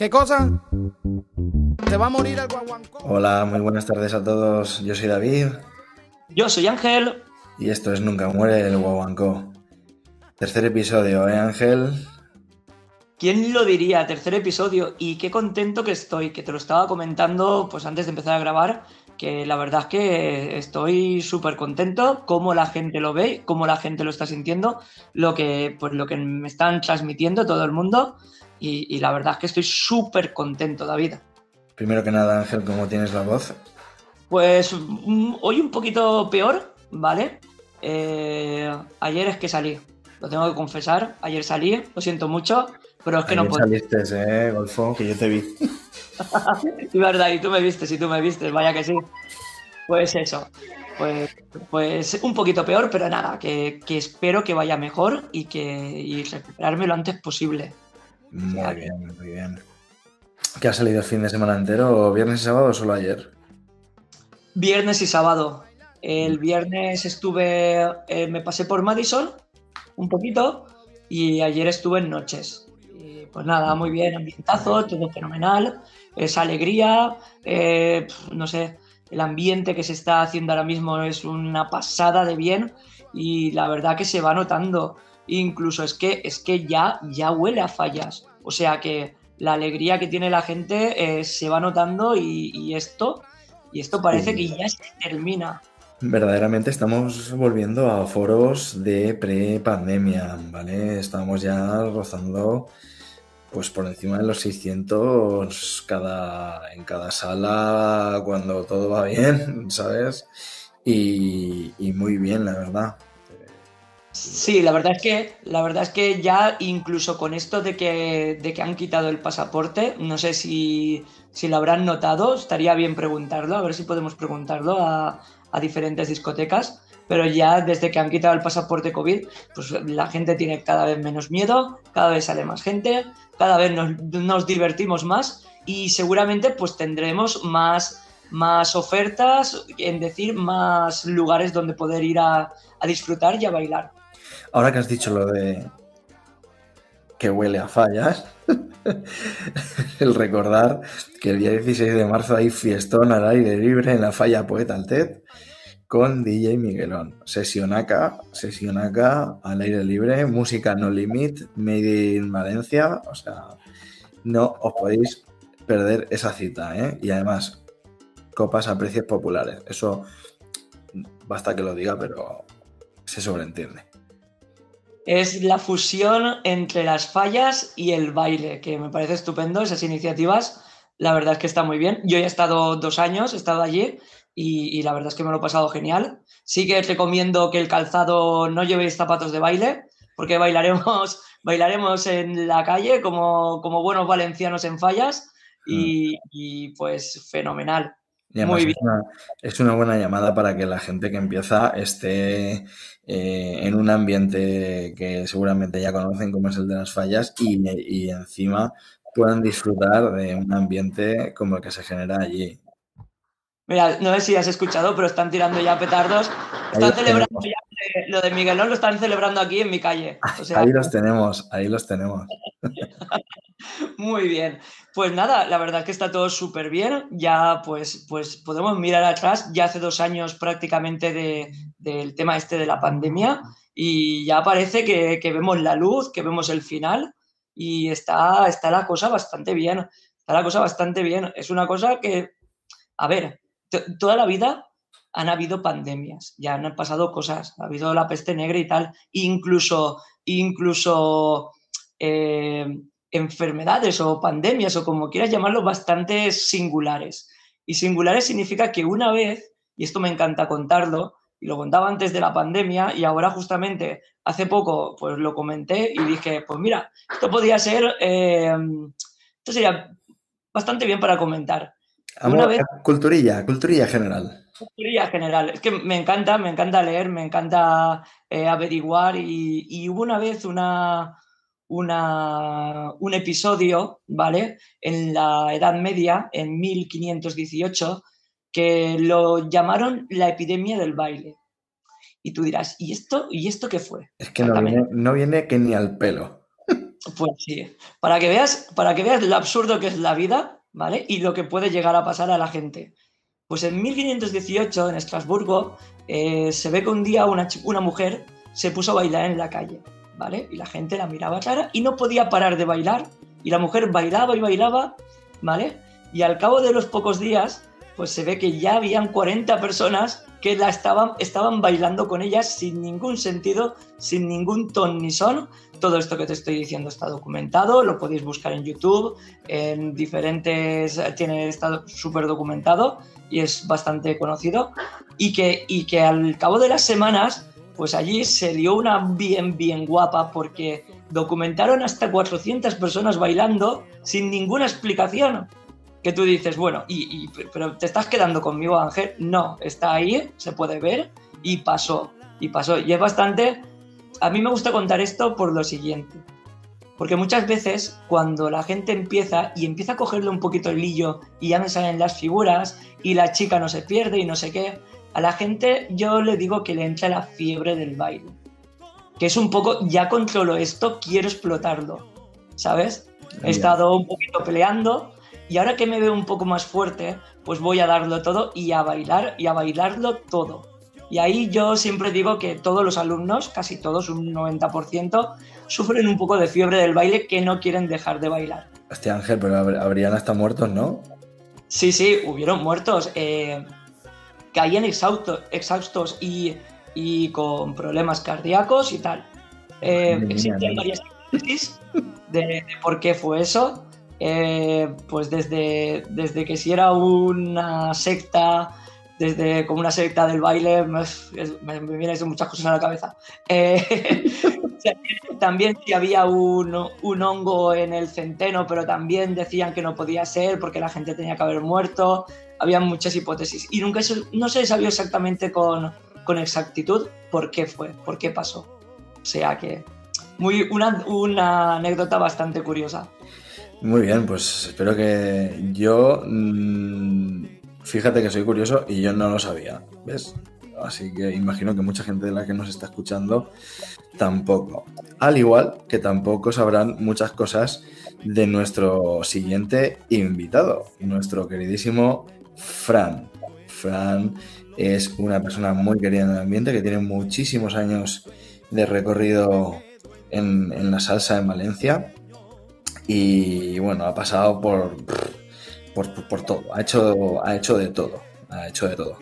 ¿Qué cosa? ¿Te va a morir el guaguancó? Hola, muy buenas tardes a todos. Yo soy David. Yo soy Ángel. Y esto es Nunca muere el guaguancó. Tercer episodio, ¿eh, Ángel? ¿Quién lo diría? Tercer episodio. Y qué contento que estoy, que te lo estaba comentando pues antes de empezar a grabar, que la verdad es que estoy súper contento, cómo la gente lo ve, cómo la gente lo está sintiendo, lo que, pues, lo que me están transmitiendo todo el mundo. Y, la verdad es que estoy súper contento, David. Primero que nada, Ángel, ¿cómo tienes la voz? Pues mm, hoy un poquito peor, ¿vale? Eh, ayer es que salí, lo tengo que confesar, ayer salí, lo siento mucho, pero es que no puedo. saliste, eh, Golfo, que yo te vi. y verdad, y tú me viste, y tú me viste, vaya que sí. Pues eso, pues, pues un poquito peor, pero nada, que, espero que vaya mejor y que y recuperarme lo antes posible. Muy bien, muy bien. ¿Qué ha salido el fin de semana entero? ¿Viernes y sábado o solo ayer? Viernes y sábado. El viernes estuve, eh, me pasé por Madison un poquito y ayer estuve en noches. Pues nada, muy bien, ambientazo, todo fenomenal, esa alegría, eh, no sé, el ambiente que se está haciendo ahora mismo es una pasada de bien y la verdad que se va notando. Incluso es que, es que ya, ya huele a fallas. O sea que la alegría que tiene la gente eh, se va notando y, esto, y esto parece que ya se termina. Verdaderamente estamos volviendo a foros de pre-pandemia, ¿vale? Estamos ya rozando pues por encima de los 600 cada, en cada sala cuando todo va bien, ¿sabes? Y, muy bien, la verdad. Sí, la verdad es que la verdad es que ya incluso con esto de que, de que han quitado el pasaporte, no sé si, lo habrán notado, estaría bien preguntarlo, a ver si podemos preguntarlo a, diferentes discotecas, pero ya desde que han quitado el pasaporte COVID, pues la gente tiene cada vez menos miedo, cada vez sale más gente, cada vez nos, divertimos más y seguramente pues tendremos más, más ofertas, en decir, más lugares donde poder ir a, a disfrutar y a bailar. Ahora que has dicho lo de que huele a fallas, el recordar que el día 16 de marzo hay fiestón al aire libre en la falla Poeta Altet con DJ Miguelón. Sesionaca, sesionaca al aire libre, música no limit, made in Valencia. O sea, no os podéis perder esa cita, ¿eh? Y además, copas a precios populares. Eso basta que lo diga, pero se sobreentiende es la fusión entre las fallas y el baile, que me parece estupendo, esas iniciativas. La verdad es que está muy bien. Yo he estado dos años, he estado allí y, la verdad es que me lo he pasado genial. Sí que recomiendo que el calzado no llevéis zapatos de baile, porque bailaremos, bailaremos en la calle como, como buenos valencianos en fallas y, mm. y pues fenomenal. Muy bien. Es una, buena llamada para que la gente que empieza esté eh, en un ambiente que seguramente ya conocen como es el de las fallas y, encima puedan disfrutar de un ambiente como el que se genera allí. Mira, no sé si has escuchado, pero están tirando ya petardos. Están celebrando ya lo de Miguelón, lo están celebrando aquí en mi calle. ahí los tenemos, ahí los tenemos. Muy bien. Pues nada, la verdad que está todo súper bien. Ya pues, pues podemos mirar atrás. Ya hace dos años prácticamente del tema este de la pandemia y ya parece que, vemos la luz, que vemos el final y está, está la cosa bastante bien. Está la cosa bastante bien. Es una cosa que, a ver, toda la vida han habido pandemias, ya han pasado cosas, ha habido la peste negra y tal, incluso, incluso eh, enfermedades o pandemias o como quieras llamarlo, bastante singulares. Y singulares significa que una vez, y esto me encanta contarlo, y lo contaba antes de la pandemia y ahora justamente hace poco pues lo comenté y dije, pues mira, esto podría ser, eh, esto sería bastante bien para comentar. Una vez, culturilla, culturilla general. Culturilla general. Es que me encanta, me encanta leer, me encanta eh, averiguar y, y hubo una vez una, un episodio, ¿vale? En la Edad Media, en 1518, que lo llamaron la epidemia del baile. Y tú dirás, ¿y esto, ¿y esto qué fue? Es que no viene, no viene que ni al pelo. Pues sí, para que veas, para que veas lo absurdo que es la vida, ¿vale? Y lo que puede llegar a pasar a la gente. Pues en 1518, en Estrasburgo, eh, se ve que un día una, mujer se puso a bailar en la calle, ¿vale? Y la gente la miraba cara y no podía parar de bailar. Y la mujer bailaba y bailaba, ¿vale? Y al cabo de los pocos días, pues se ve que ya habían 40 personas que la estaban, estaban bailando con ellas sin ningún sentido, sin ningún ton ni son. Todo esto que te estoy diciendo está documentado, lo podéis buscar en YouTube, en diferentes, tiene estado súper documentado y es bastante conocido. Y que, y que al cabo de las semanas, pues allí se dio una bien, bien guapa porque documentaron hasta 400 personas bailando sin ninguna explicación que tú dices, bueno, y, pero te estás quedando conmigo, Ángel. No, está ahí, se puede ver y pasó, y pasó. Y es bastante... A mí me gusta contar esto por lo siguiente. Porque muchas veces cuando la gente empieza y empieza a cogerle un poquito el lillo y ya me salen las figuras y la chica no se pierde y no sé qué, a la gente yo le digo que le entra la fiebre del baile. Que es un poco, ya controlo esto, quiero explotarlo. ¿Sabes? He estado un poquito peleando y ahora que me veo un poco más fuerte, pues voy a darlo todo y a bailar y a bailarlo todo. Y ahí yo siempre digo que todos los alumnos, casi todos, un 90%, sufren un poco de fiebre del baile que no quieren dejar de bailar. Hostia, Ángel, pero habrían hasta muertos, ¿no? Sí, sí, hubieron muertos. Eh, caían exhaustos, y, con problemas cardíacos y tal. Eh, existen varias hipótesis de por qué fue eso. Eh, pues desde, desde que si era una secta, desde como una secta del baile, me, me, vienen muchas cosas a la cabeza. Eh, también si había un, un, hongo en el centeno, pero también decían que no podía ser porque la gente tenía que haber muerto. Había muchas hipótesis y nunca no se sabía exactamente con, con exactitud por qué fue, por qué pasó. O sea que muy, una, una anécdota bastante curiosa. Muy bien, pues espero que yo. Mmm, fíjate que soy curioso y yo no lo sabía, ¿ves? Así que imagino que mucha gente de la que nos está escuchando tampoco. Al igual que tampoco sabrán muchas cosas de nuestro siguiente invitado, nuestro queridísimo Fran. Fran es una persona muy querida en el ambiente que tiene muchísimos años de recorrido en, en la salsa en Valencia y bueno, ha pasado por, por, todo, ha hecho, ha hecho de todo, ha hecho de todo.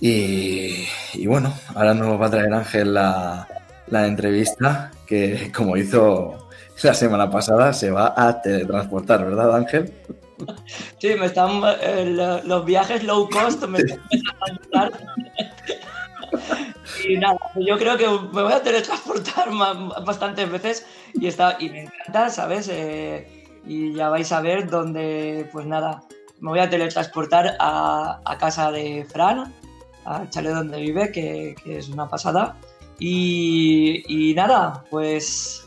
Y, bueno, ahora nos va a traer Ángel la, entrevista que como hizo la semana pasada se va a teletransportar, ¿verdad Ángel? Sí, me están eh, los viajes low cost me están y nada, yo creo que me voy a teletransportar bastantes veces y, está, y me encanta, ¿sabes? Eh, y ya vais a ver dónde, pues nada, me voy a teletransportar a, a casa de Fran, al chalet donde vive, que, que es una pasada. Y, y, nada, pues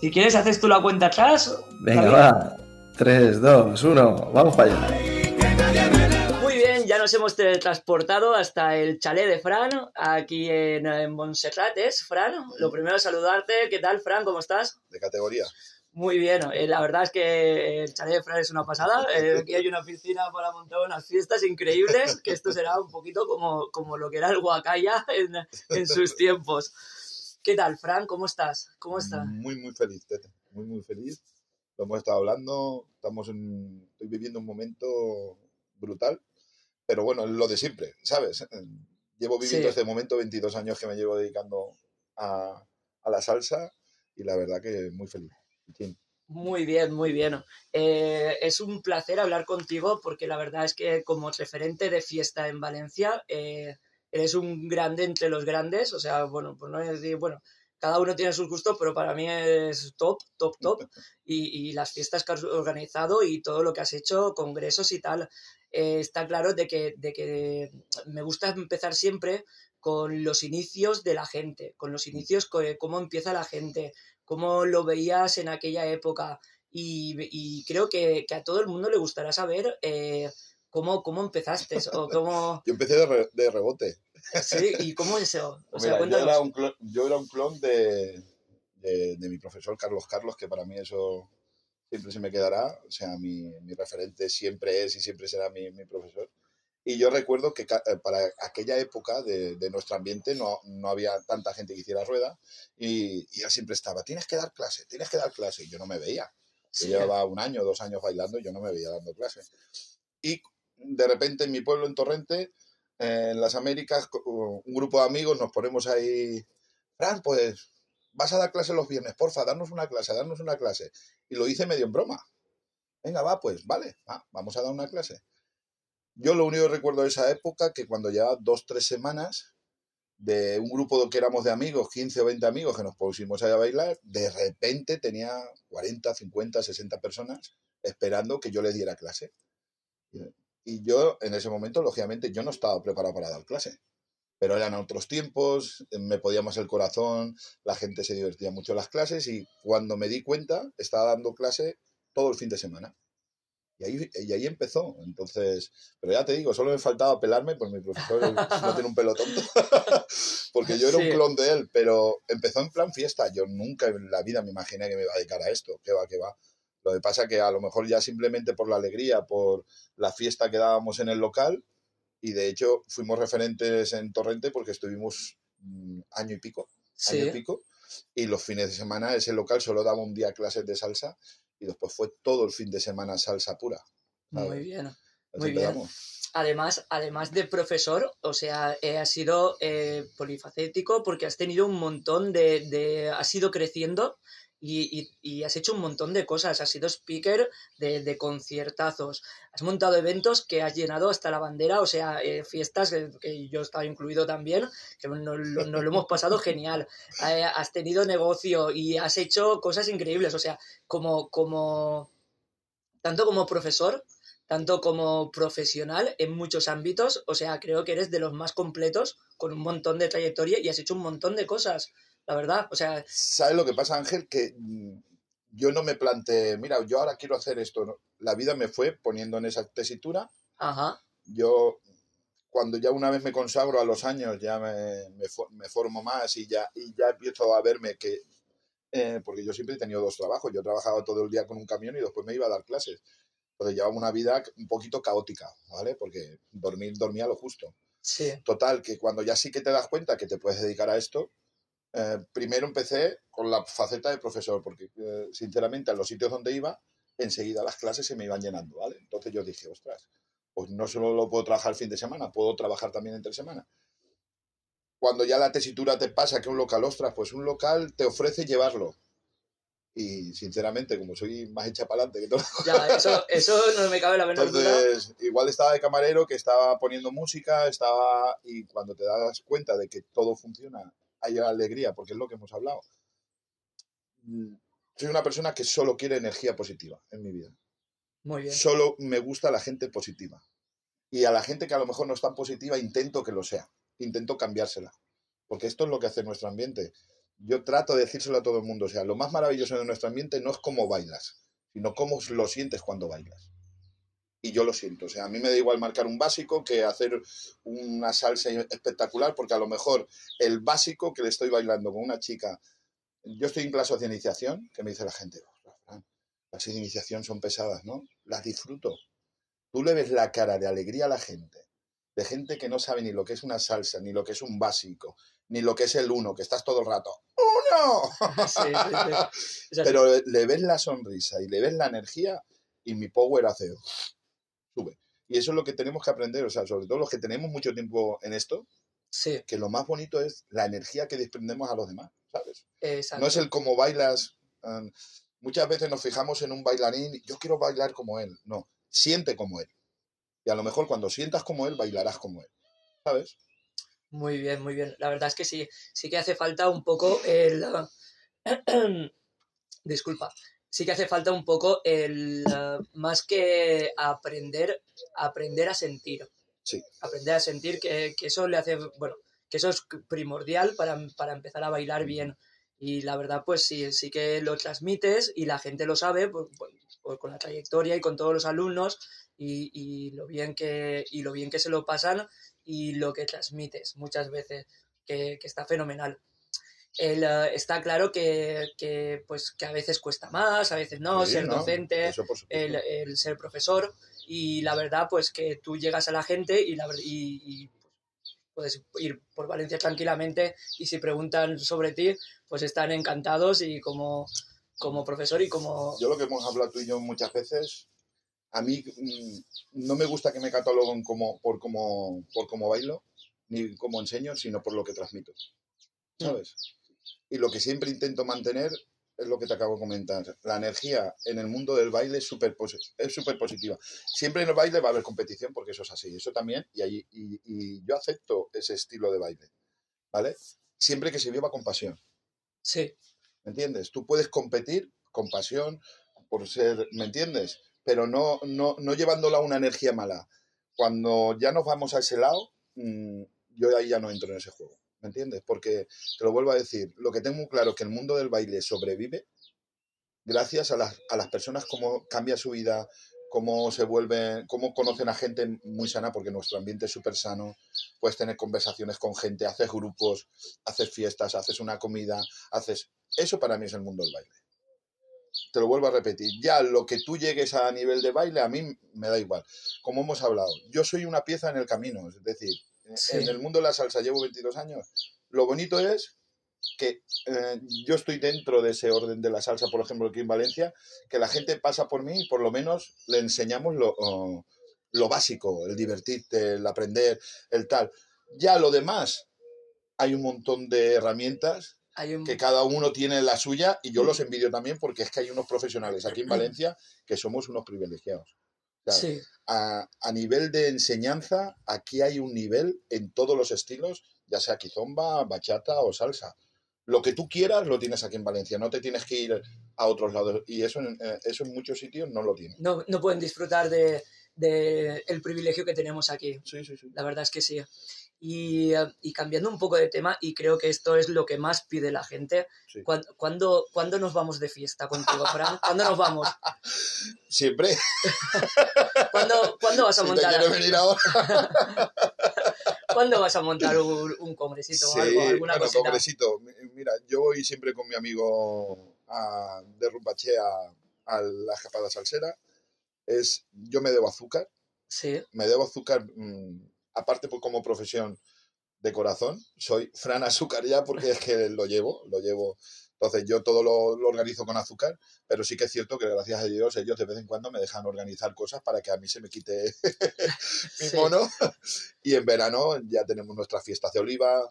si quieres haces tú la cuenta atrás. Venga, va. 3, 2, 1, vamos para allá ya nos hemos teletransportado hasta el chalet de Fran, aquí en, en Montserrat, ¿es, Fran? Lo primero, saludarte. ¿Qué tal, Fran? ¿Cómo estás? De categoría. Muy bien, eh, la verdad es que el chalet de Fran es una pasada. Eh, aquí hay una piscina para montar unas fiestas increíbles, que esto será un poquito como, como lo que era el Huacaya en, en sus tiempos. ¿Qué tal, Fran? ¿Cómo estás? ¿Cómo estás? Muy, muy feliz, Tete. Muy, muy feliz. Lo hemos estado hablando. Estamos en, estoy viviendo un momento brutal pero bueno, es lo de siempre, ¿sabes? Llevo viviendo este momento 22 años que me llevo dedicando a, la salsa y la verdad que muy feliz. Muy bien, muy bien. Eh, es un placer hablar contigo porque la verdad es que como referente de fiesta en Valencia, eh, eres un grande entre los grandes, o sea, bueno, por no decir, bueno, cada uno tiene sus gustos, pero para mí es top, top, top. Y, y, las fiestas que has organizado y todo lo que has hecho, congresos y tal, eh, está claro de que, de que me gusta empezar siempre con los inicios de la gente, con los inicios, cómo empieza la gente, cómo lo veías en aquella época. Y, creo que, a todo el mundo le gustará saber eh, ¿Cómo, cómo empezaste? ¿O cómo... Yo empecé de, de rebote. Sí, ¿y cómo eso? O sea, Mira, yo, era un clon, yo era un clon de, de, de mi profesor Carlos Carlos, que para mí eso siempre se me quedará. O sea, mi, mi referente siempre es y siempre será mi, mi profesor. Y yo recuerdo que eh, para aquella época de, de nuestro ambiente no, no, había tanta gente que hiciera rueda y, y, él siempre estaba, tienes que dar clase, tienes que dar clase. Y yo no me veía. Yo llevaba un año, dos años bailando y yo no me veía dando clase. Y de repente en mi pueblo, en Torrente, eh, en las Américas, un grupo de amigos nos ponemos ahí, Fran, pues vas a dar clase los viernes, porfa, darnos una clase, darnos una clase. Y lo hice medio en broma. Venga, va, pues, vale, va, vamos a dar una clase. Yo lo único que recuerdo de esa época, que cuando llevaba dos, tres semanas, de un grupo que éramos de amigos, 15 o 20 amigos, que nos pusimos a bailar, de repente tenía 40, 50, 60 personas esperando que yo les diera clase. Y yo, en ese momento, lógicamente, yo no estaba preparado para dar clase. Pero eran otros tiempos, me podía más el corazón, la gente se divertía mucho en las clases y cuando me di cuenta, estaba dando clase todo el fin de semana. Y ahí, y ahí empezó. Entonces, pero ya te digo, solo me faltaba pelarme, pues mi profesor no tiene un pelo tonto, porque yo era sí. un clon de él, pero empezó en plan fiesta. Yo nunca en la vida me imaginé que me iba a dedicar a esto. Que va, que va. Lo que pasa que a lo mejor ya simplemente por la alegría, por la fiesta que dábamos en el local, y de hecho fuimos referentes en Torrente porque estuvimos mm, año y pico, sí. año y pico, y los fines de semana ese local solo daba un día clases de salsa y después fue todo el fin de semana salsa pura. ¿sabes? Muy bien, Así muy empezamos. bien. Además, además de profesor, o sea, eh, has sido eh, polifacético porque has tenido un montón de, de has ido creciendo y, y, has hecho un montón de cosas. Has sido speaker de, de, conciertazos. Has montado eventos que has llenado hasta la bandera, o sea, eh, fiestas que, que, yo estaba incluido también, que nos, nos lo hemos pasado genial. Eh, has tenido negocio y has hecho cosas increíbles. O sea, como, como tanto como profesor, tanto como profesional en muchos ámbitos. O sea, creo que eres de los más completos, con un montón de trayectoria y has hecho un montón de cosas la verdad. O sea. ¿Sabes lo que pasa, Ángel? Que mm, yo no me planteé, mira, yo ahora quiero hacer esto. La vida me fue poniendo en esa tesitura. Ajá. Yo, cuando ya una vez me consagro a los años, ya me, me, me formo más y ya, y ya empiezo a verme que. Eh, porque yo siempre he tenido dos trabajos. Yo trabajaba todo el día con un camión y después me iba a dar clases. Entonces llevaba una vida un poquito caótica, ¿vale? Porque dormir, dormía lo justo. Sí. Total, que cuando ya sí que te das cuenta que te puedes dedicar a esto, eh, primero empecé con la faceta de profesor, porque eh, sinceramente a los sitios donde iba, enseguida las clases se me iban llenando, ¿vale? Entonces yo dije, ostras, pues no solo lo puedo trabajar el fin de semana, puedo trabajar también entre semana. Cuando ya la tesitura te pasa que un local, ostras, pues un local te ofrece llevarlo. Y sinceramente, como soy más hecha para adelante que todo. Ya, eso, eso no me cabe la menor Entonces, duda. igual estaba de camarero, que estaba poniendo música, estaba. Y cuando te das cuenta de que todo funciona hay alegría, porque es lo que hemos hablado. Soy una persona que solo quiere energía positiva en mi vida. Muy bien. Solo me gusta la gente positiva. Y a la gente que a lo mejor no es tan positiva, intento que lo sea. Intento cambiársela. Porque esto es lo que hace nuestro ambiente. Yo trato de decírselo a todo el mundo. O sea, lo más maravilloso de nuestro ambiente no es cómo bailas, sino cómo lo sientes cuando bailas y yo lo siento. O sea, a mí me da igual marcar un básico que hacer una salsa espectacular, porque a lo mejor el básico que le estoy bailando con una chica, yo estoy en clases de iniciación, que me dice la gente, oh, las de iniciación son pesadas, ¿no? Las disfruto. Tú le ves la cara de alegría a la gente, de gente que no sabe ni lo que es una salsa, ni lo que es un básico, ni lo que es el uno, que estás todo el rato, ¡uno! Sí, sí, sí. Pero le ves la sonrisa y le ves la energía y mi power hace sube. Y eso es lo que tenemos que aprender, o sea, sobre todo los que tenemos mucho tiempo en esto, sí. que lo más bonito es la energía que desprendemos a los demás, ¿sabes? Exacto. No es el cómo bailas. Um, muchas veces nos fijamos en un bailarín, yo quiero bailar como él. No, siente como él. Y a lo mejor cuando sientas como él, bailarás como él, ¿sabes? Muy bien, muy bien. La verdad es que sí, sí que hace falta un poco el... Disculpa, sí que hace falta un poco el uh, más que aprender, aprender a sentir. Sí. Aprender a sentir que, que, eso le hace, bueno, que eso es primordial para, para empezar a bailar bien. Y la verdad, pues sí, sí que lo transmites y la gente lo sabe, pues, con la trayectoria y con todos los alumnos y, y, lo bien que, y lo bien que se lo pasan y lo que transmites muchas veces, que, que está fenomenal. El, uh, está claro que, que, pues, que a veces cuesta más, a veces no, Sí, ser no, docente, el, el ser profesor y la verdad pues que tú llegas a la gente y, la, y, y, puedes ir por Valencia tranquilamente y si preguntan sobre ti pues están encantados y como, como profesor y como... Yo lo que hemos hablado tú y yo muchas veces, a mí mm, no me gusta que me cataloguen como, por, como, por cómo bailo, ni como enseño, sino por lo que transmito. ¿Sabes? Y lo que siempre intento mantener es lo que te acabo de comentar. La energía en el mundo del baile es súper positiva. Siempre en el baile va a haber competición porque eso es así, eso también, y, ahí, y, y yo acepto ese estilo de baile, ¿vale? Siempre que se viva con pasión. Sí, ¿Me entiendes? Tú puedes competir con pasión, por ser, ¿me entiendes? Pero no, no, no llevándolo a una energía mala. Cuando ya nos vamos a ese lado, mm, yo ahí ya no entro en ese juego. ¿Me entiendes? Porque, te lo vuelvo a decir, lo que tengo muy claro es que el mundo del baile sobrevive gracias a las, a las personas, cómo cambia su vida, cómo se vuelven, cómo conocen a gente muy sana, porque nuestro ambiente es súper sano, puedes tener conversaciones con gente, haces grupos, haces fiestas, haces una comida, haces... Eso para mí es el mundo del baile. Te lo vuelvo a repetir. Ya lo que tú llegues a nivel de baile, a mí me da igual. Como hemos hablado, yo soy una pieza en el camino. Es decir, Sí. en el mundo de la salsa llevo 22 años. Lo bonito es que eh, yo estoy dentro de ese orden de la salsa, por ejemplo, aquí en Valencia, que la gente pasa por mí y por lo menos le enseñamos lo, oh, lo básico, el divertirte, el aprender, el tal. Ya lo demás, hay un montón de herramientas un... que cada uno tiene la suya y yo los envidio también porque es que hay unos profesionales aquí en Valencia que somos unos privilegiados. Sí, a, a nivel de enseñanza, aquí hay un nivel en todos los estilos, ya sea quizomba, bachata o salsa. Lo que tú quieras lo tienes aquí en Valencia, no te tienes que ir a otros lados. Y eso en, eh, eso en muchos sitios no lo tienen. no, no pueden disfrutar de, de el privilegio que tenemos aquí. Sí, sí, sí. La verdad es que sí. Y, y cambiando un poco de tema, y creo que esto es lo que más pide la gente, Sí. ¿cuán- ¿cuándo, ¿cuándo nos vamos de fiesta contigo, Fran? ¿Cuándo nos vamos? Siempre. ¿Cuándo, ¿cuándo vas a Si te montar? venir ahora. ¿Cuándo vas a montar un, un congresito o algo, alguna bueno, cosita? congresito. Mira, yo voy siempre con mi amigo a, de Rumbache a, a la escapada salsera. Es, yo me debo azúcar, Sí, me debo azúcar, mm, aparte pues, como profesión de corazón, soy Fran Azúcar ya porque es que lo llevo, lo llevo. Entonces yo todo lo, lo organizo con azúcar, pero sí que es cierto que gracias a Dios ellos de vez en cuando me dejan organizar cosas para que a mí se me quite mi Sí. mono. Y en verano ya tenemos nuestras fiestas de oliva,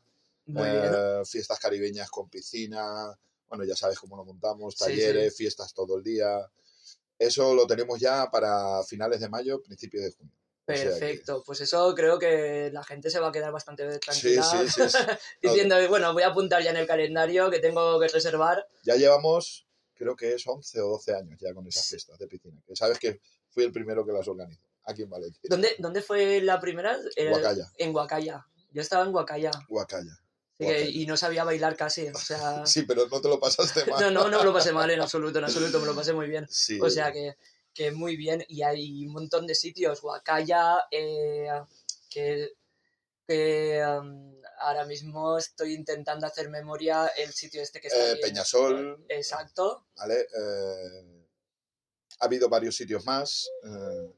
eh, fiestas caribeñas con piscina, bueno, ya sabes cómo lo montamos, Sí, talleres, fiestas todo el día. Eso lo tenemos ya para finales de mayo, principios de junio. O sea que- Perfecto, pues eso creo que la gente se va a quedar bastante tranquila sí, sí, sí. diciendo, bueno, voy a apuntar ya en el calendario que tengo que reservar. Ya llevamos, creo que es 11 o 12 años ya con esas fiestas de piscina. Que sabes que fui el primero que las organizó, aquí en Valencia. ¿Dónde, dónde fue la primera? En Huacaya. Yo estaba en Huacaya Huacaya. Que- y no sabía bailar casi. O sea, Sí, pero no te lo pasaste mal. no, no, no me lo pasé mal en absoluto, en absoluto, me lo pasé muy bien. Sí. O sea que, que muy bien. Y hay un montón de sitios. Huacaya, eh, que, que um, ahora mismo estoy intentando hacer memoria el sitio este que está Eh. Peñasol, Exacto. ¿vale? Eh, ha habido varios sitios más. eh,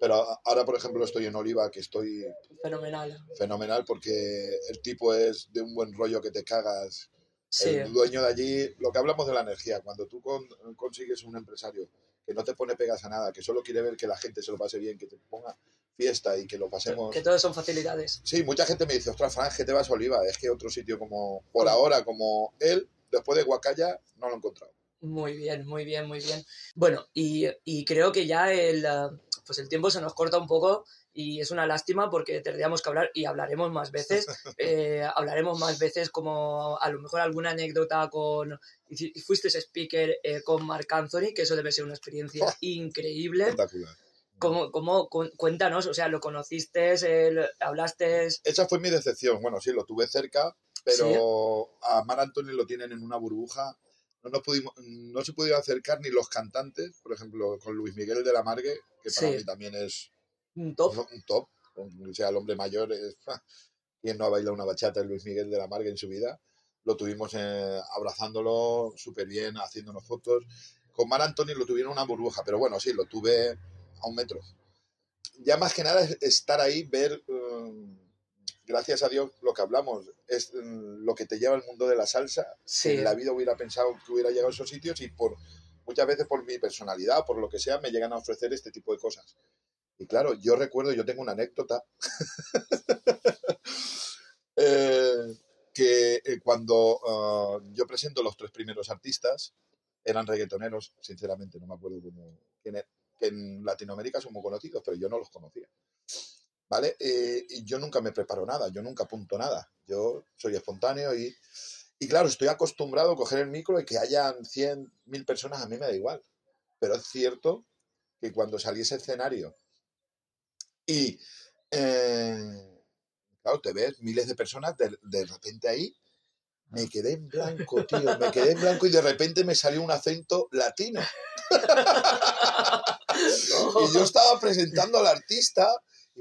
pero ahora, por ejemplo, estoy en Oliva, que estoy Fenomenal. fenomenal porque el tipo es de un buen rollo que te cagas. Sí, El dueño de allí, lo que hablamos de la energía, cuando tú con- consigues un empresario que no te pone pegas a nada, que solo quiere ver que la gente se lo pase bien, que te ponga fiesta y que lo pasemos. que todos son facilidades. Sí, mucha gente me dice, ostras, Fran, que te vas a Oliva. Es que otro sitio como, por ahora, como él, después de Huacaya, no lo he encontrado. Muy bien, muy bien, muy bien. Bueno, y, y creo que ya el, pues el tiempo se nos corta un poco y es una lástima porque tendríamos que hablar y hablaremos más veces. eh, hablaremos más veces como a lo mejor alguna anécdota con... Fuiste speaker eh, con Marc Anthony, que eso debe ser una experiencia Oh. increíble. Espectacular. ¿Cómo, cómo, cu- cuéntanos, o sea, lo conociste, el- hablaste... Esa fue mi decepción. Bueno, sí, lo tuve cerca, pero a Mar Anthony lo tienen en una burbuja no, nos pudimos, no se pudieron acercar ni los cantantes, por ejemplo, con Luis Miguel de la Margue, que para Sí. mí también es Un top. un top, o sea, el hombre mayor, es, quien no ha bailado una bachata es Luis Miguel de la Margue en su vida, lo tuvimos eh, abrazándolo súper bien, haciéndonos fotos. Con Mar Antonio lo tuvieron una burbuja, pero bueno, sí, lo tuve a un metro. Ya más que nada es estar ahí, ver, mm, gracias a Dios, lo que hablamos, es mm, lo que te lleva al mundo de la salsa. Sí. En la vida hubiera pensado que hubiera llegado a esos sitios y por muchas veces por mi personalidad, por lo que sea, me llegan a ofrecer este tipo de cosas. Y claro, yo recuerdo, yo tengo una anécdota eh, que eh, cuando ah, yo presento los tres primeros artistas, eran reggaetoneros, sinceramente, no me acuerdo cómo, era, que en Latinoamérica son muy conocidos, pero yo no los conocía. ¿Vale? Eh, y yo nunca me preparo nada, yo nunca apunto nada. Yo soy espontáneo y, y claro, estoy acostumbrado a coger el micro y que hayan 100, 1000 personas, a mí me da igual. Pero es cierto que cuando salí ese escenario y, eh, claro, te ves miles de personas de, de repente ahí, me quedé en blanco, tío, me quedé en blanco y de repente me salió un acento latino. Y yo estaba presentando al artista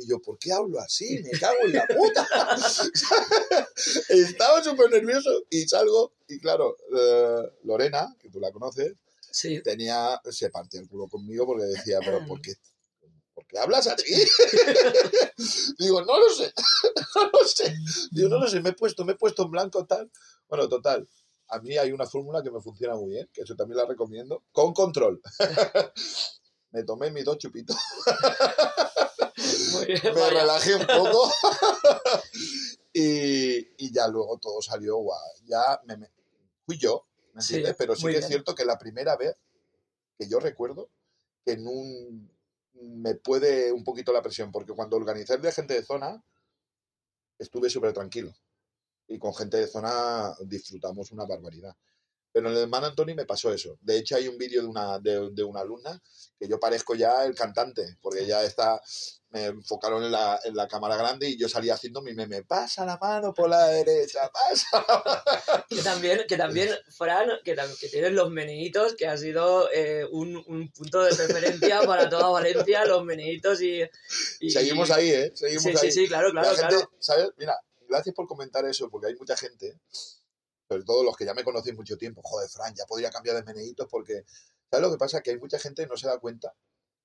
y yo, ¿por qué hablo así? Me cago en la puta. estaba súper nervioso y salgo y claro, eh, Lorena, que tú la conoces, Sí. tenía, se partía el culo conmigo porque decía, pero ¿por qué, ¿por qué hablas así? Digo, no lo sé, no lo sé. Digo, no lo sé, me he puesto, me he puesto en blanco tal. Bueno, total. A mí hay una fórmula que me funciona muy bien, que eso también la recomiendo, con control. me tomé mis dos chupitos, me relajé un poco y, y ya luego todo salió guay. Ya me, me- fui yo, ¿me Sí, entiendes? Pero sí que es cierto que la primera vez que yo recuerdo que en un me puede un poquito la presión, porque cuando organicé el de gente de zona estuve súper tranquilo y con gente de zona disfrutamos una barbaridad. Pero en el Man Anthony me pasó eso. De hecho, hay un vídeo de una, de, de una alumna que yo parezco ya el cantante, porque ya está, me enfocaron en la, en la cámara grande y yo salía haciendo mi meme, pasa la mano por la derecha, pasa la mano. Que también, que también, Fran, que, que tienes los meneitos, que ha sido eh, un, un punto de referencia para toda Valencia, los meneitos y... y- Seguimos ahí, ¿eh? Seguimos Sí, ahí. sí, sí, claro, claro, la gente, claro. ¿sabes? Mira, gracias por comentar eso, porque hay mucha gente, sobre todo los que ya me conocéis mucho tiempo, joder, Fran, ya podría cambiar de meneitos porque, ¿sabes lo que pasa? Que hay mucha gente que no se da cuenta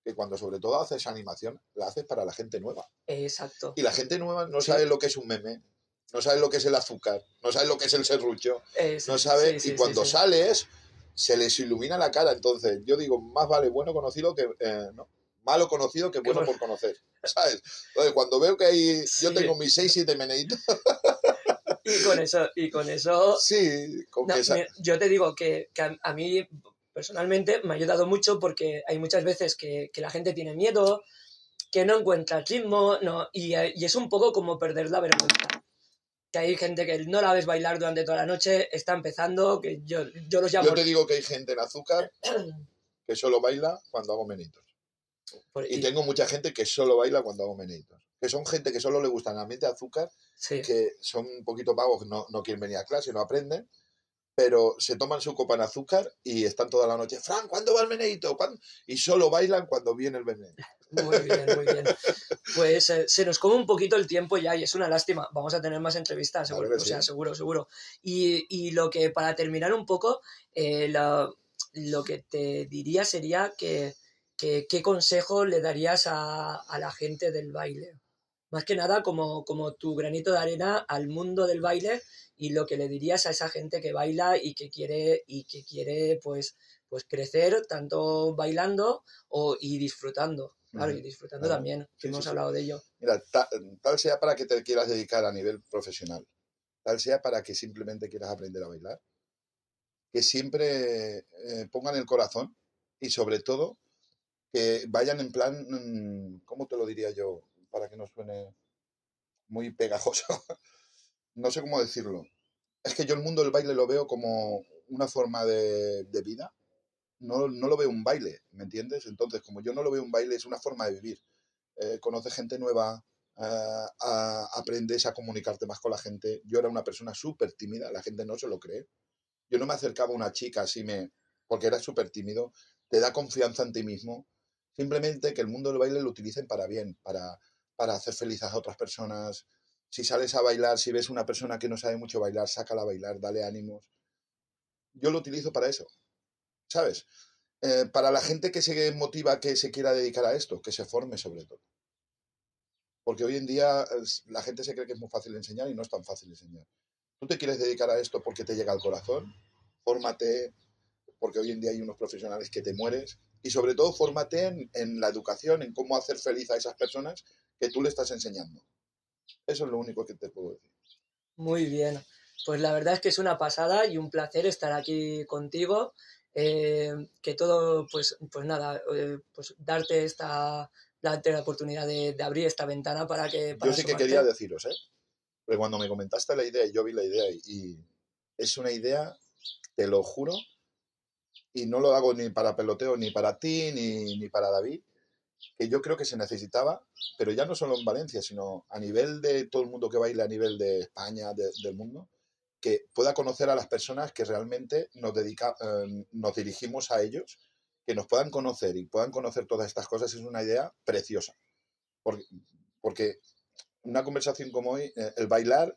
que cuando sobre todo haces animación, la haces para la gente nueva. Exacto. Y la gente nueva no Sí. sabe lo que es un meme, no sabe lo que es el azúcar, no sabe lo que es el serrucho, Es- no sabe, sí, sí, y cuando sales, se les ilumina la cara. Entonces, yo digo, más vale bueno conocido que, eh, no, malo conocido que bueno bueno. por conocer, ¿sabes? Entonces, cuando veo que hay, yo tengo mis 6, 7 meneitos, Y con eso, y con eso sí, con No, esa- yo te digo que, que a, a mí personalmente me ha ayudado mucho porque hay muchas veces que, que la gente tiene miedo, que no encuentra el ritmo, no, y, y es un poco como perder la vergüenza. Que hay gente que no la ves bailar durante toda la noche, está empezando, que yo, yo los llamo... yo te digo que hay gente en azúcar que solo baila cuando hago meneitos. por- Y y- tengo mucha gente que solo baila cuando hago meneitos. Que son gente que solo le gusta el ambiente de azúcar sí, que son un poquito que no, no quieren venir a clase, no aprenden, pero se toman su copa en azúcar y están toda la noche, Fran, ¿cuándo va el meneito? ¿Cuándo?". Y solo bailan cuando viene el veneno. muy bien, muy bien. Pues eh, se nos come un poquito el tiempo ya y es una lástima. Vamos a tener más entrevistas, seguro, o sea, sí. seguro, seguro. Y, y lo que, para terminar un poco, eh, la- lo que te diría sería que, que- qué consejo le darías a, a la gente del baile. Más que nada como, como tu granito de arena al mundo del baile y lo que le dirías a esa gente que baila y que quiere, y que quiere pues, pues crecer tanto bailando o, y disfrutando. Claro, y disfrutando claro. también, que Sí, hemos sí, sí. hablado de ello. Mira, ta- tal sea para que te quieras dedicar a nivel profesional, tal sea para que simplemente quieras aprender a bailar, que siempre eh, pongan el corazón y sobre todo que vayan en plan, mm, ¿cómo te lo diría yo? Para que no suene muy pegajoso. no sé cómo decirlo. Es que yo el mundo del baile lo veo como una forma de, de vida. No, no lo veo un baile, ¿me entiendes? Entonces, como yo no lo veo un baile, es una forma de vivir. Eh, conoces gente nueva, eh, aprendes a comunicarte más con la gente. Yo era una persona súper tímida, la gente no se lo cree. Yo no me acercaba a una chica así, me, porque era súper tímido, te da confianza en ti mismo. Simplemente que el mundo del baile lo utilicen para bien, para, para hacer felices a otras personas. Si sales a bailar, si ves una persona que no sabe mucho bailar, sácala a bailar, dale ánimos. Yo lo utilizo para eso, ¿sabes? Eh, para la gente que se motiva que se quiera dedicar a esto, que se forme sobre todo. Porque hoy en día la gente se cree que es muy fácil enseñar y no es tan fácil enseñar. Tú te quieres dedicar a esto porque te llega al corazón, fórmate, porque hoy en día hay unos profesionales que te mueres, y sobre todo fórmate en, en la educación, en cómo hacer feliz a esas personas que tú le estás enseñando. Eso es lo único que te puedo decir. Muy bien. Pues la verdad es que es una pasada y un placer estar aquí contigo. Eh, que todo, pues, pues nada, eh, pues darte esta, darte la oportunidad de, abrir esta ventana para que... yo sí que quería deciros, ¿eh? Porque cuando me comentaste la idea, yo vi la idea y, es una idea, te lo juro, y no lo hago ni para peloteo, ni para ti, ni, ni para David, que yo creo que se necesitaba, pero ya no solo en Valencia, sino a nivel de todo el mundo que baila, a nivel de España, del mundo, que pueda conocer a las personas que realmente nos, dedica, eh, nos dirigimos a ellos que nos puedan conocer y puedan conocer todas estas cosas es una idea preciosa. Porque, porque una conversación como hoy, eh, el bailar,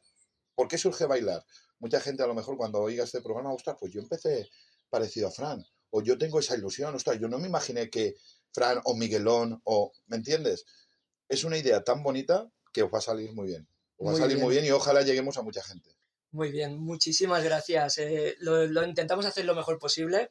¿por qué surge bailar? Mucha gente a lo mejor cuando oiga este programa, ostras, pues yo empecé parecido a Fran, o yo tengo esa ilusión, ostras, yo no me imaginé que Fran o Miguelón, o, ¿me entiendes? Es una idea tan bonita que os va a salir muy bien. Os va a salir muy bien y ojalá lleguemos a mucha gente. Muy bien, muchísimas gracias. Eh, lo, lo, intentamos hacer lo mejor posible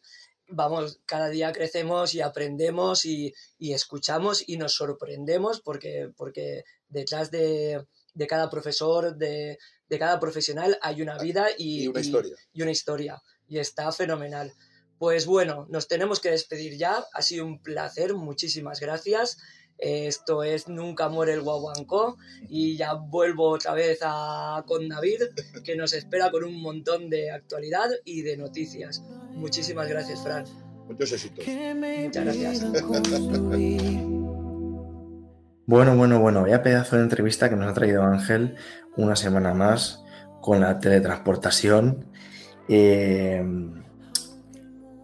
vamos, cada día crecemos y aprendemos y, escuchamos y nos sorprendemos porque, porque detrás de, cada profesor, de, cada profesional hay una vida y, una historia. Y, una historia. Y está fenomenal. Pues bueno, nos tenemos que despedir ya. Ha sido un placer. Muchísimas gracias. Esto es Nunca muere el guaguancó y ya vuelvo otra vez a, con David que nos espera con un montón de actualidad y de noticias. Muchísimas gracias, Fran. Muchos éxitos. Muchas gracias. Bueno, bueno, bueno, vaya pedazo de entrevista que nos ha traído Ángel una semana más con la teletransportación. Eh,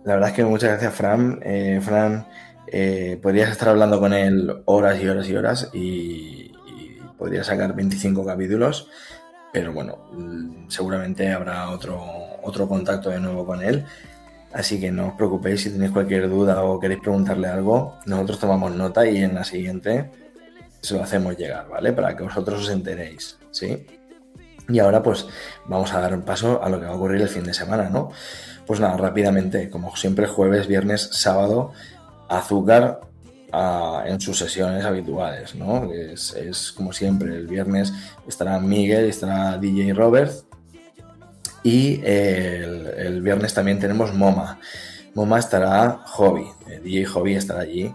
la verdad es que muchas gracias, Fran. Eh, Fran, eh, podrías estar hablando con él horas y horas y horas y, podría sacar 25 capítulos, pero bueno, mm, seguramente habrá otro, otro contacto de nuevo con él. Así que no os preocupéis si tenéis cualquier duda o queréis preguntarle algo, nosotros tomamos nota y en la siguiente se lo hacemos llegar, ¿vale? Para que vosotros os enteréis, ¿sí? Y ahora pues vamos a dar un paso a lo que va a ocurrir el fin de semana, ¿no? Pues nada, rápidamente, como siempre, jueves, viernes, sábado, azúcar en sus sesiones habituales, ¿no? Es, es, como siempre, el viernes estará Miguel, estará DJ Robert y el, viernes también tenemos MoMA. MoMA estará Hobby, eh, DJ Hobby estará allí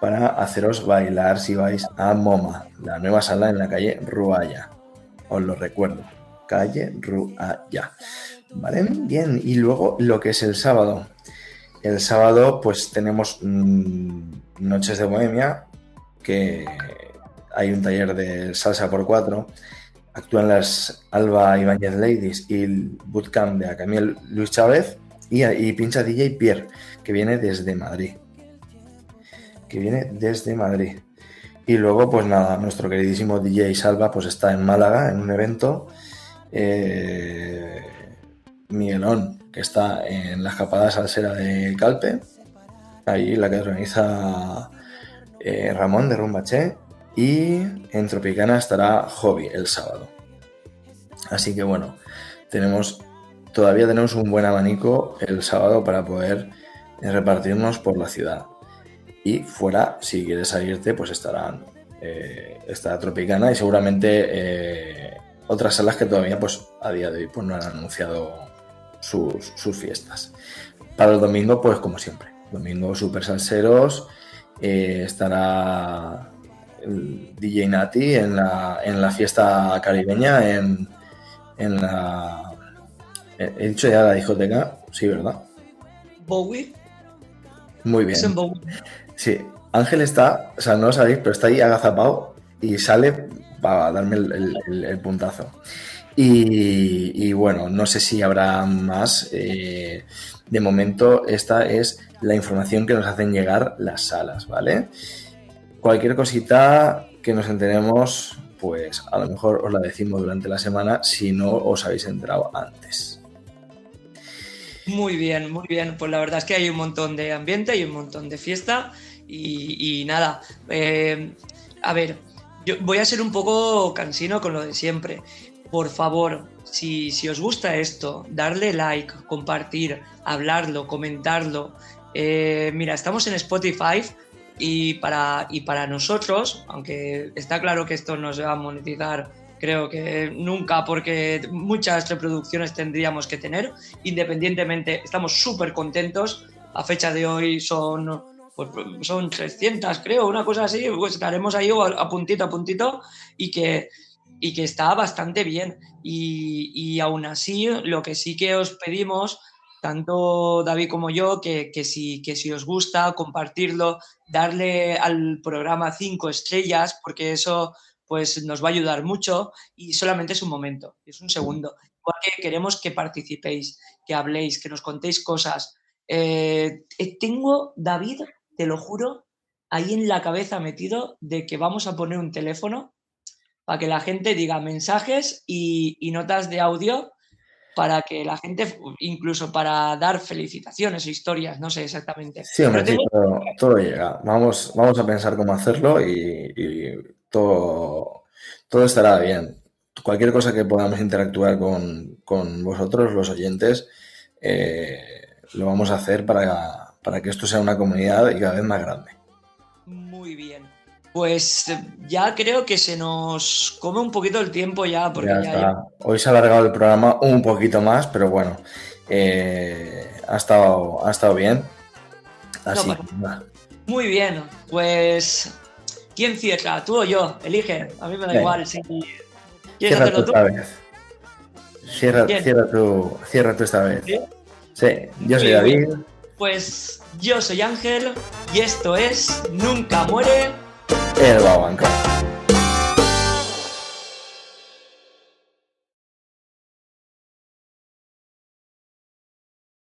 para haceros bailar si vais a MoMA, la nueva sala en la calle Ruaya. Os lo recuerdo, calle Ruaya. ¿Vale? Bien, y luego lo que es el sábado. El sábado pues tenemos mm, Noches de Bohemia, que hay un taller de salsa por cuatro actúan las Alba Ibáñez Ladies y el bootcamp de Acamiel Luis Chávez y, y, pincha DJ Pierre, que viene desde Madrid. Que viene desde Madrid. Y luego, pues nada, nuestro queridísimo DJ Salva pues está en Málaga en un evento. Eh, Miguelón, que está en la escapada salsera de Calpe, ahí la que organiza eh, Ramón de Rumbaché y en Tropicana estará Hobby el sábado. Así que bueno, tenemos todavía tenemos un buen abanico el sábado para poder repartirnos por la ciudad. Y fuera, si quieres salirte, pues estarán eh, estará Tropicana y seguramente eh, otras salas que todavía pues a día de hoy pues, no han anunciado sus, sus fiestas. Para el domingo, pues como siempre, domingo super salseros, eh, estará DJ Nati en la, en la fiesta caribeña en, en la. He dicho ya la discoteca, sí, ¿verdad? Bowie. Muy bien. Sí, Ángel está, o sea, no lo sabéis, pero está ahí agazapado y sale para darme el, puntazo. Y, bueno, no sé si habrá más. Eh, de momento, esta es la información que nos hacen llegar las salas, ¿vale? Cualquier cosita que nos enteremos, pues a lo mejor os la decimos durante la semana si no os habéis enterado antes. Muy bien, muy bien. Pues la verdad es que hay un montón de ambiente y un montón de fiesta. Y, nada, eh, a ver, yo voy a ser un poco cansino con lo de siempre. Por favor, si, si os gusta esto, darle like, compartir, hablarlo, comentarlo. Eh, mira, estamos en Spotify y para, y para nosotros, aunque está claro que esto no se va a monetizar creo que nunca, porque muchas reproducciones tendríamos que tener. Independientemente, estamos súper contentos. A fecha de hoy son, pues, son 300, creo, una cosa así. Pues estaremos ahí a puntito a puntito y que, y que está bastante bien. Y, y aún así, lo que sí que os pedimos tanto David como yo, que, que, si, que si os gusta, compartirlo, darle al programa cinco estrellas, porque eso pues nos va a ayudar mucho y solamente es un momento, es un segundo. Porque queremos que participéis, que habléis, que nos contéis cosas. Eh, eh, tengo, David, te lo juro, ahí en la cabeza metido de que vamos a poner un teléfono para que la gente diga mensajes y, notas de audio para que la gente, incluso para dar felicitaciones o historias, no sé exactamente. Sí, hombre, todo, llega. Vamos, vamos a pensar cómo hacerlo y todo, todo estará bien. Cualquier cosa que podamos interactuar con, vosotros, los oyentes, eh, lo vamos a hacer para, para que esto sea una comunidad y cada vez más grande. Muy bien. Pues ya creo que se nos come un poquito el tiempo ya. Porque Hoy se ha alargado el programa un poquito más, pero bueno, eh, ha, estado, ha estado bien. Así. muy bien, pues ¿Quién cierra? ¿Tú o yo? Elige. A mí me da igual. Si... ¿Quieres cierra hacerlo tú? Esta vez. Cierra, cierra, tú, cierra tú esta vez. ¿Sí? yo soy David. Pues yo soy Ángel y esto es Nunca muere el Babanca.